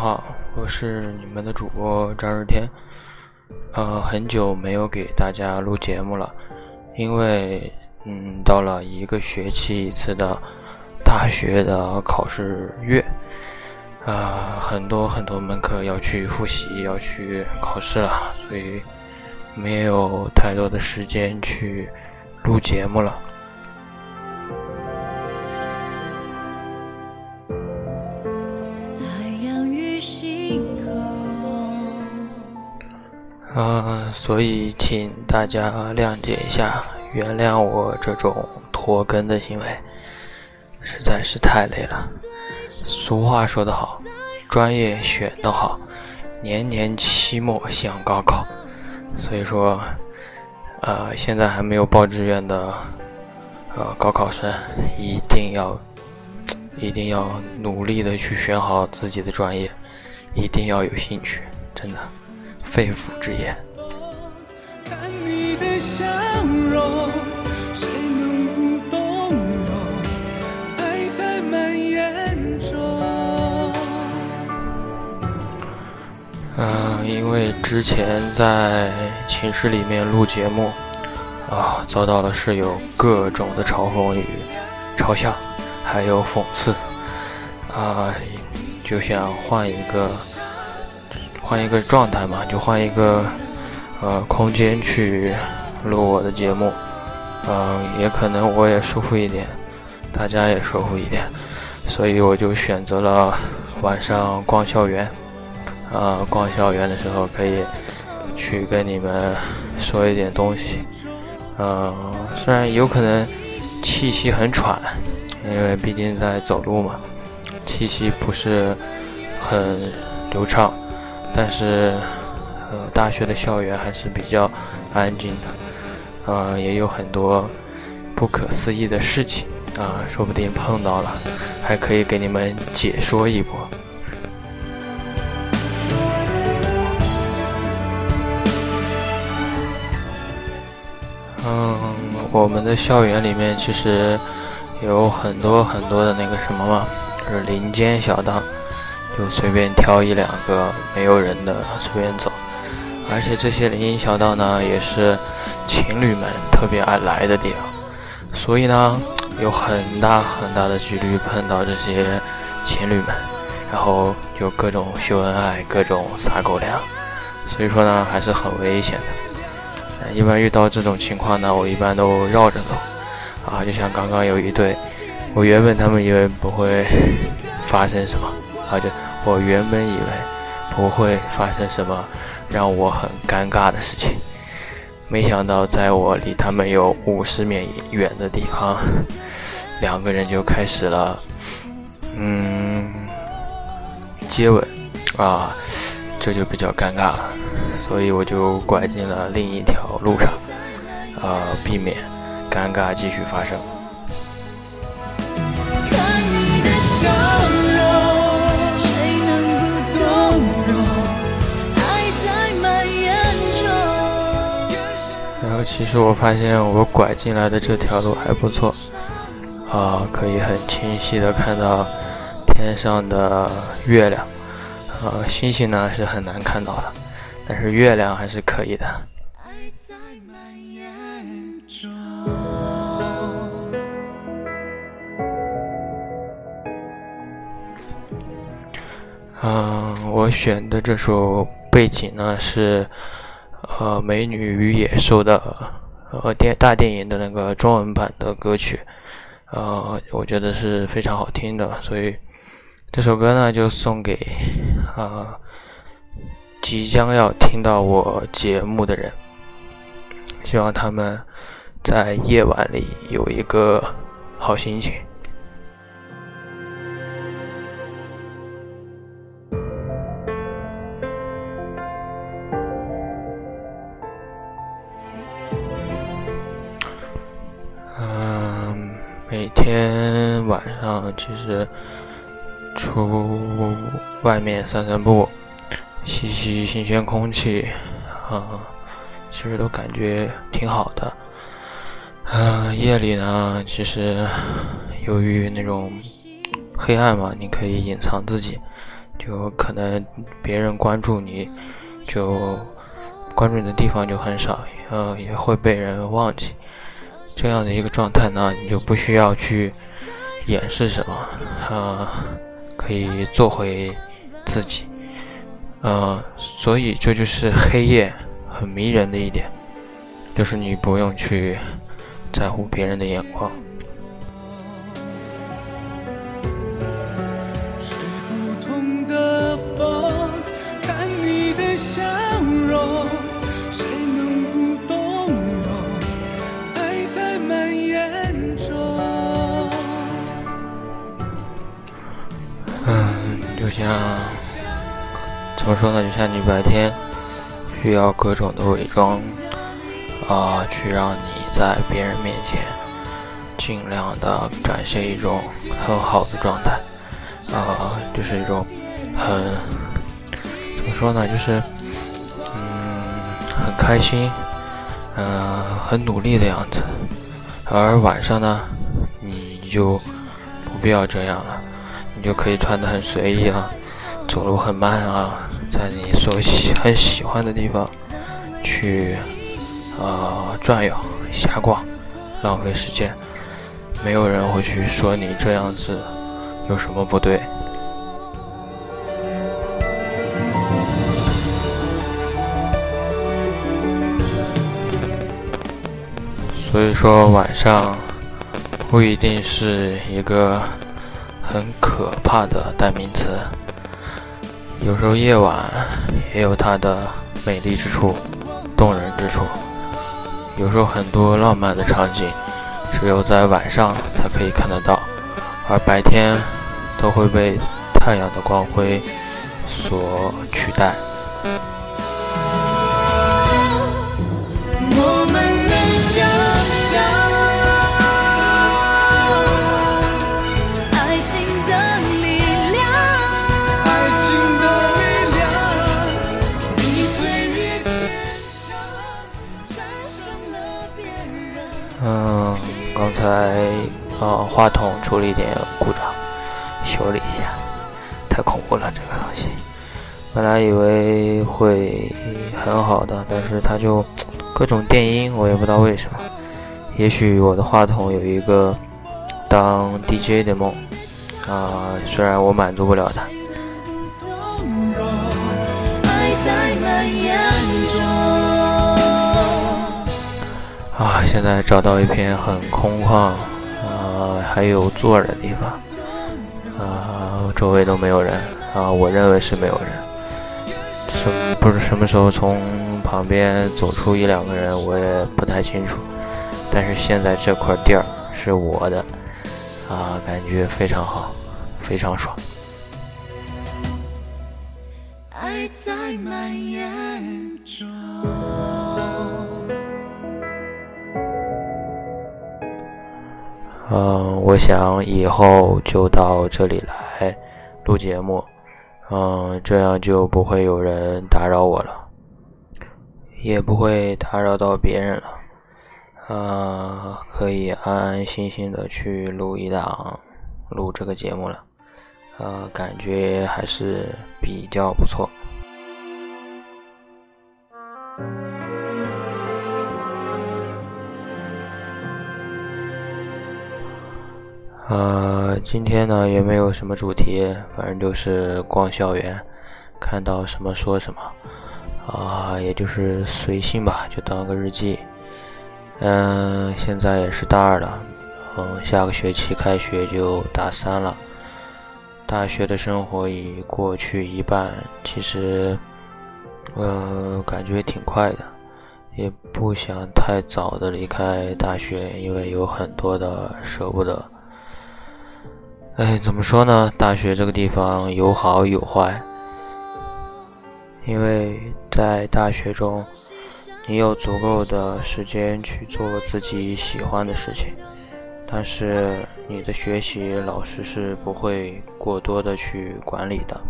好，我是你们的主播张日天。呃，很久没有给大家录节目了，因为嗯，到了一个学期一次的大学的考试月，啊，很多很多门课要去复习，要去考试了，所以没有太多的时间去录节目了。啊，所以请大家谅解一下，原谅我这种拖更的行为，实在是太累了。俗话说得好，专业选得好，年年期末像高考。所以说，呃，现在还没有报志愿的，呃，高考生一定要，一定要努力的去选好自己的专业，一定要有兴趣，真的。肺腑之言。嗯，因为之前在寝室里面录节目，啊，遭到了室友各种的嘲讽与嘲笑，还有讽刺，啊，就想换一个。换一个状态嘛，就换一个呃空间去录我的节目，嗯，也可能我也舒服一点，大家也舒服一点，所以我就选择了晚上逛校园，啊，逛校园的时候可以去跟你们说一点东西，嗯，虽然有可能气息很喘，因为毕竟在走路嘛，气息不是很流畅。但是，呃，大学的校园还是比较安静的，呃，也有很多不可思议的事情啊，说不定碰到了，还可以给你们解说一波。嗯，我们的校园里面其实有很多很多的那个什么嘛，是林间小道。就随便挑一两个没有人的随便走，而且这些林荫小道呢，也是情侣们特别爱来的地方，所以呢，有很大很大的几率碰到这些情侣们，然后就各种秀恩爱，各种撒狗粮，所以说呢，还是很危险的。一般遇到这种情况呢，我一般都绕着走，啊，就像刚刚有一对，我原本他们以为不会发生什么，啊就。我原本以为不会发生什么让我很尴尬的事情，没想到在我离他们有五十米远的地方，两个人就开始了，嗯，接吻，啊，这就比较尴尬了，所以我就拐进了另一条路上，啊，避免尴尬继续发生。然后其实我发现我拐进来的这条路还不错，啊，可以很清晰的看到天上的月亮，呃，星星呢是很难看到的，但是月亮还是可以的。嗯，我选的这首背景呢是。呃，《美女与野兽》的呃电大电影的那个中文版的歌曲，呃，我觉得是非常好听的，所以这首歌呢就送给啊即将要听到我节目的人，希望他们在夜晚里有一个好心情。其实出外面散散步，吸吸新鲜空气，啊，其实都感觉挺好的。啊，夜里呢，其实由于那种黑暗嘛，你可以隐藏自己，就可能别人关注你，就关注你的地方就很少，呃，也会被人忘记。这样的一个状态呢，你就不需要去掩饰什么，呃，可以做回自己，呃，所以这就是黑夜很迷人的一点，就是你不用去在乎别人的眼光。像怎么说呢？就像你白天需要各种的伪装啊，去让你在别人面前尽量的展现一种很好的状态啊，就是一种很怎么说呢？就是嗯，很开心，嗯，很努力的样子。而晚上呢，你就不必要这样了。你就可以穿的很随意啊，走路很慢啊，在你所喜很喜欢的地方去啊转悠瞎逛，浪费时间，没有人会去说你这样子有什么不对。所以说晚上不一定是一个。很可怕的代名词。有时候夜晚也有它的美丽之处、动人之处。有时候很多浪漫的场景，只有在晚上才可以看得到，而白天都会被太阳的光辉所取代。刚才啊，话筒出了一点故障，修了一下，太恐怖了这个东西。本来以为会很好的，但是它就各种电音，我也不知道为什么。也许我的话筒有一个当 DJ 的梦啊，虽然我满足不了它。啊，现在找到一片很空旷，啊，还有坐的地方，啊，周围都没有人，啊，我认为是没有人，什不是什么时候从旁边走出一两个人，我也不太清楚，但是现在这块地儿是我的，啊，感觉非常好，非常爽。爱在蔓延中。嗯，我想以后就到这里来录节目，嗯，这样就不会有人打扰我了，也不会打扰到别人了，嗯，可以安安心心的去录一档录这个节目了，呃，感觉还是比较不错。呃，今天呢也没有什么主题，反正就是逛校园，看到什么说什么，啊，也就是随性吧，就当个日记。嗯，现在也是大二了，嗯，下个学期开学就大三了，大学的生活已过去一半，其实，呃，感觉挺快的，也不想太早的离开大学，因为有很多的舍不得。哎，怎么说呢？大学这个地方有好有坏，因为在大学中，你有足够的时间去做自己喜欢的事情，但是你的学习老师是不会过多的去管理的，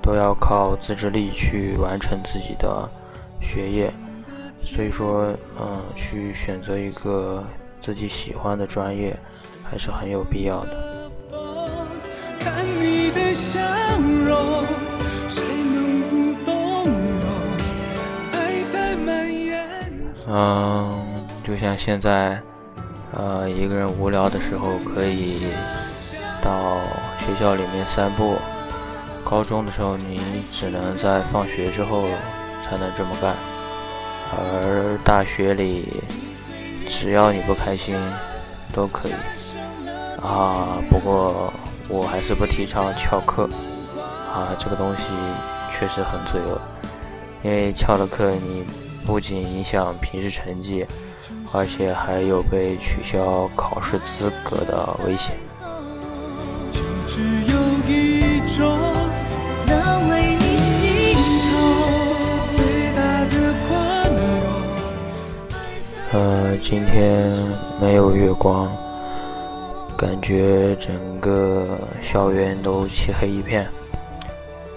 都要靠自制力去完成自己的学业。所以说，嗯，去选择一个自己喜欢的专业，还是很有必要的。看嗯，就像现在，呃，一个人无聊的时候可以到学校里面散步。高中的时候，你只能在放学之后才能这么干，而大学里，只要你不开心，都可以。啊，不过我还是不提倡翘课。啊，这个东西确实很罪恶，因为翘了课，你不仅影响平时成绩，而且还有被取消考试资格的危险。就只有一种。呃，今天没有月光，感觉整个校园都漆黑一片。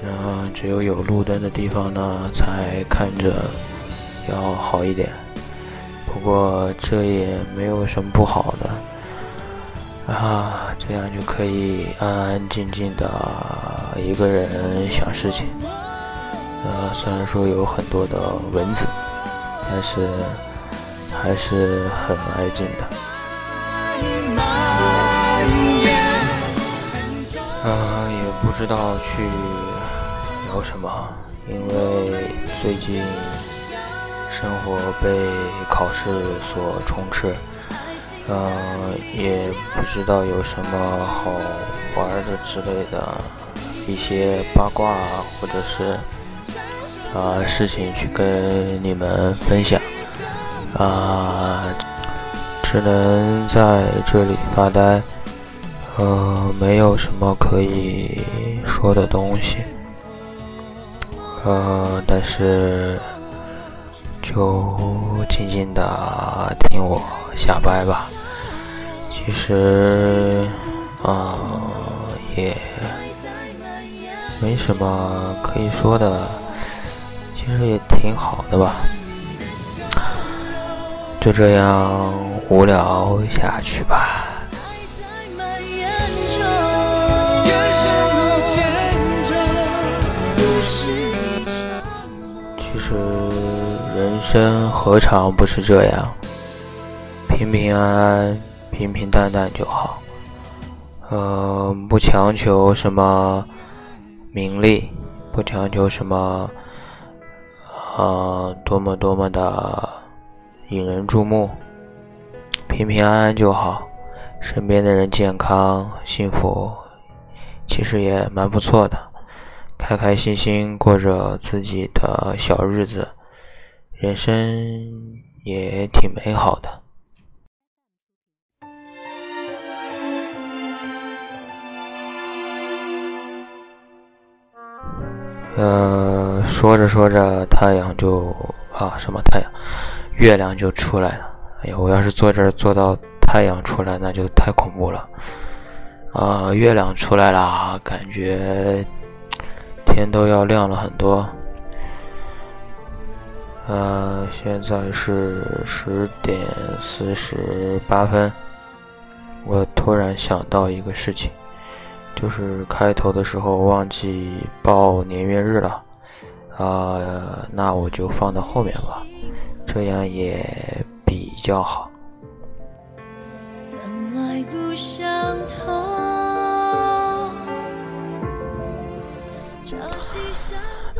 然后只有有路灯的地方呢，才看着要好一点。不过这也没有什么不好的，啊，这样就可以安安静静的一个人想事情。呃，虽然说有很多的蚊子，但是还是很安静的。不知道去聊什么，因为最近生活被考试所充斥，嗯，也不知道有什么好玩的之类的一些八卦或者是。啊，事情去跟你们分享，啊，只能在这里发呆，呃，没有什么可以说的东西，呃，但是就静静的听我瞎掰吧。其实，啊，也没什么可以说的。其实也挺好的吧，就这样无聊下去吧。实人生何尝不是这样，平平安安、平平淡淡就好。呃，不强求什么名利，不强求什么。啊，多么多么的引人注目，平平安安就好，身边的人健康幸福，其实也蛮不错的，开开心心过着自己的小日子，人生也挺美好的。呃，说着说着，太阳就啊，什么太阳，月亮就出来了。哎呀，我要是坐这儿坐到太阳出来，那就太恐怖了。啊，月亮出来了，感觉天都要亮了很多。呃，现在是十点四十八分，我突然想到一个事情。就是开头的时候忘记报年月日了，啊，那我就放到后面吧，这样也比较好。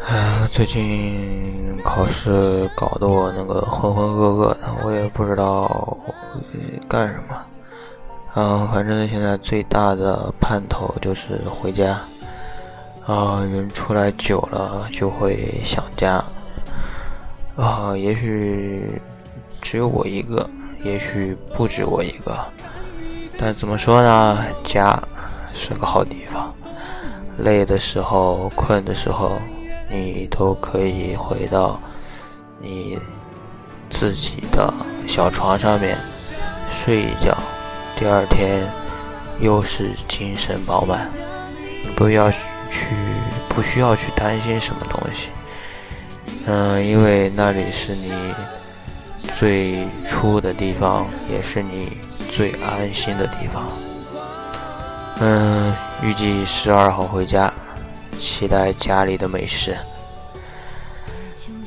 啊，最近考试搞得我那个浑浑噩噩的，我也不知道干什么。嗯，反正现在最大的盼头就是回家。啊，人出来久了就会想家。啊，也许只有我一个，也许不止我一个。但怎么说呢？家是个好地方。累的时候、困的时候，你都可以回到你自己的小床上面睡一觉。第二天又是精神饱满，不要去，不需要去担心什么东西，嗯，因为那里是你最初的地方，也是你最安心的地方。嗯，预计十二号回家，期待家里的美食。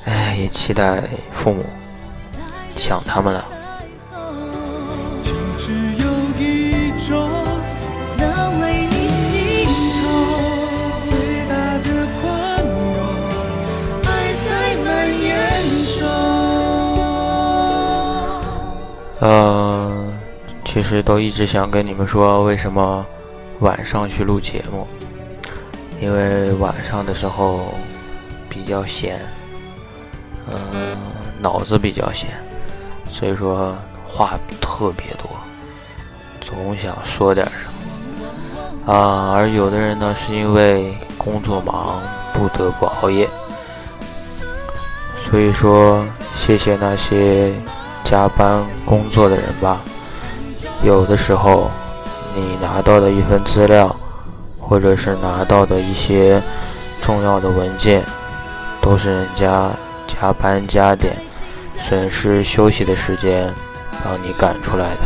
哎，也期待父母，想他们了。嗯，其实都一直想跟你们说，为什么晚上去录节目？因为晚上的时候比较闲，嗯，脑子比较闲，所以说话特别多，总想说点什么啊。而有的人呢，是因为工作忙，不得不熬夜，所以说谢谢那些。加班工作的人吧，有的时候，你拿到的一份资料，或者是拿到的一些重要的文件，都是人家加班加点，损失休息的时间，帮你赶出来的。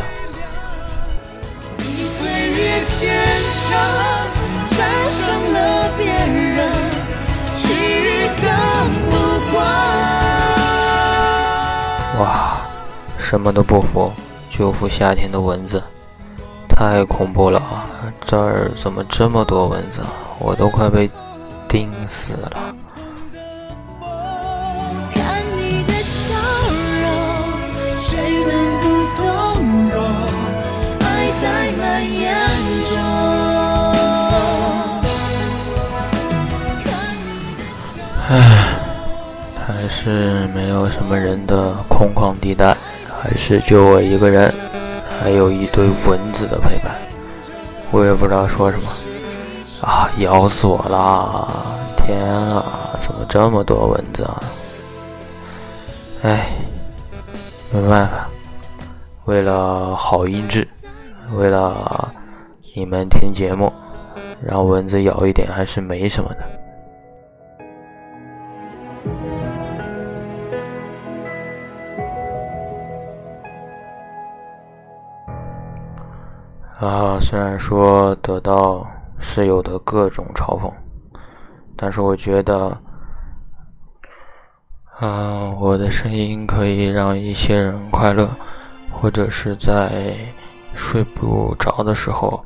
哇！什么都不服，就服夏天的蚊子，太恐怖了！这儿怎么这么多蚊子？我都快被叮死了。唉，还是没有什么人的空旷地带。还是就我一个人，还有一堆蚊子的陪伴，我也不知道说什么啊！咬死我啦！天啊，怎么这么多蚊子啊？哎，没办法，为了好音质，为了你们听节目，让蚊子咬一点还是没什么的。虽然说得到室友的各种嘲讽，但是我觉得，啊，我的声音可以让一些人快乐，或者是在睡不着的时候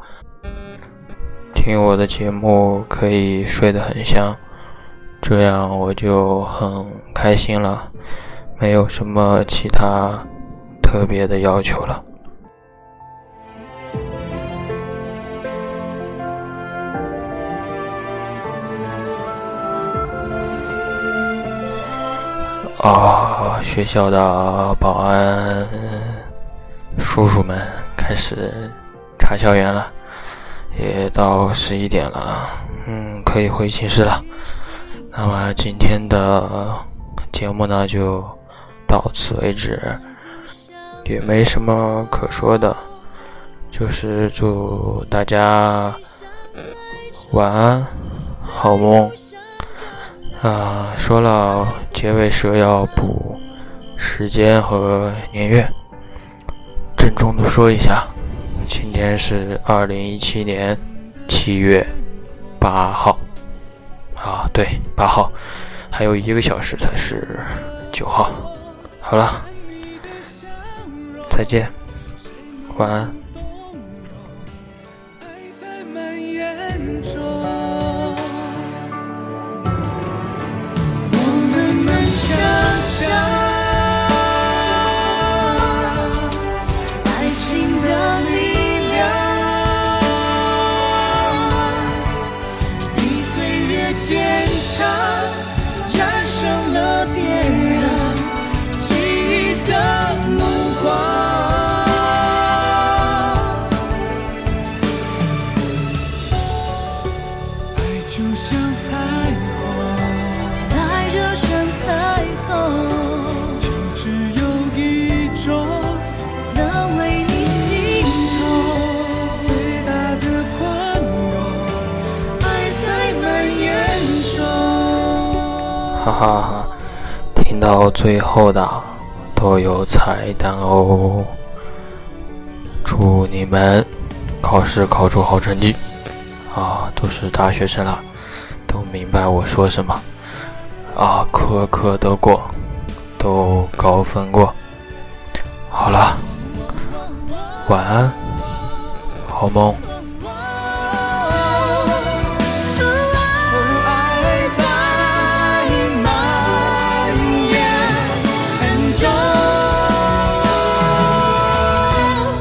听我的节目，可以睡得很香，这样我就很开心了，没有什么其他特别的要求了。啊！学校的保安叔叔们开始查校园了，也到十一点了，嗯，可以回寝室了。那么今天的节目呢，就到此为止，也没什么可说的，就是祝大家晚安，好梦。啊，说了结尾蛇要补时间和年月，郑重的说一下，今天是二零一七年七月八号，啊，对，八号，还有一个小时才是九号。好了，再见，晚安。哈哈，听到最后的都有彩蛋哦！祝你们考试考出好成绩！啊，都是大学生了，都明白我说什么啊，科科都过，都高分过。好了，晚安，好梦。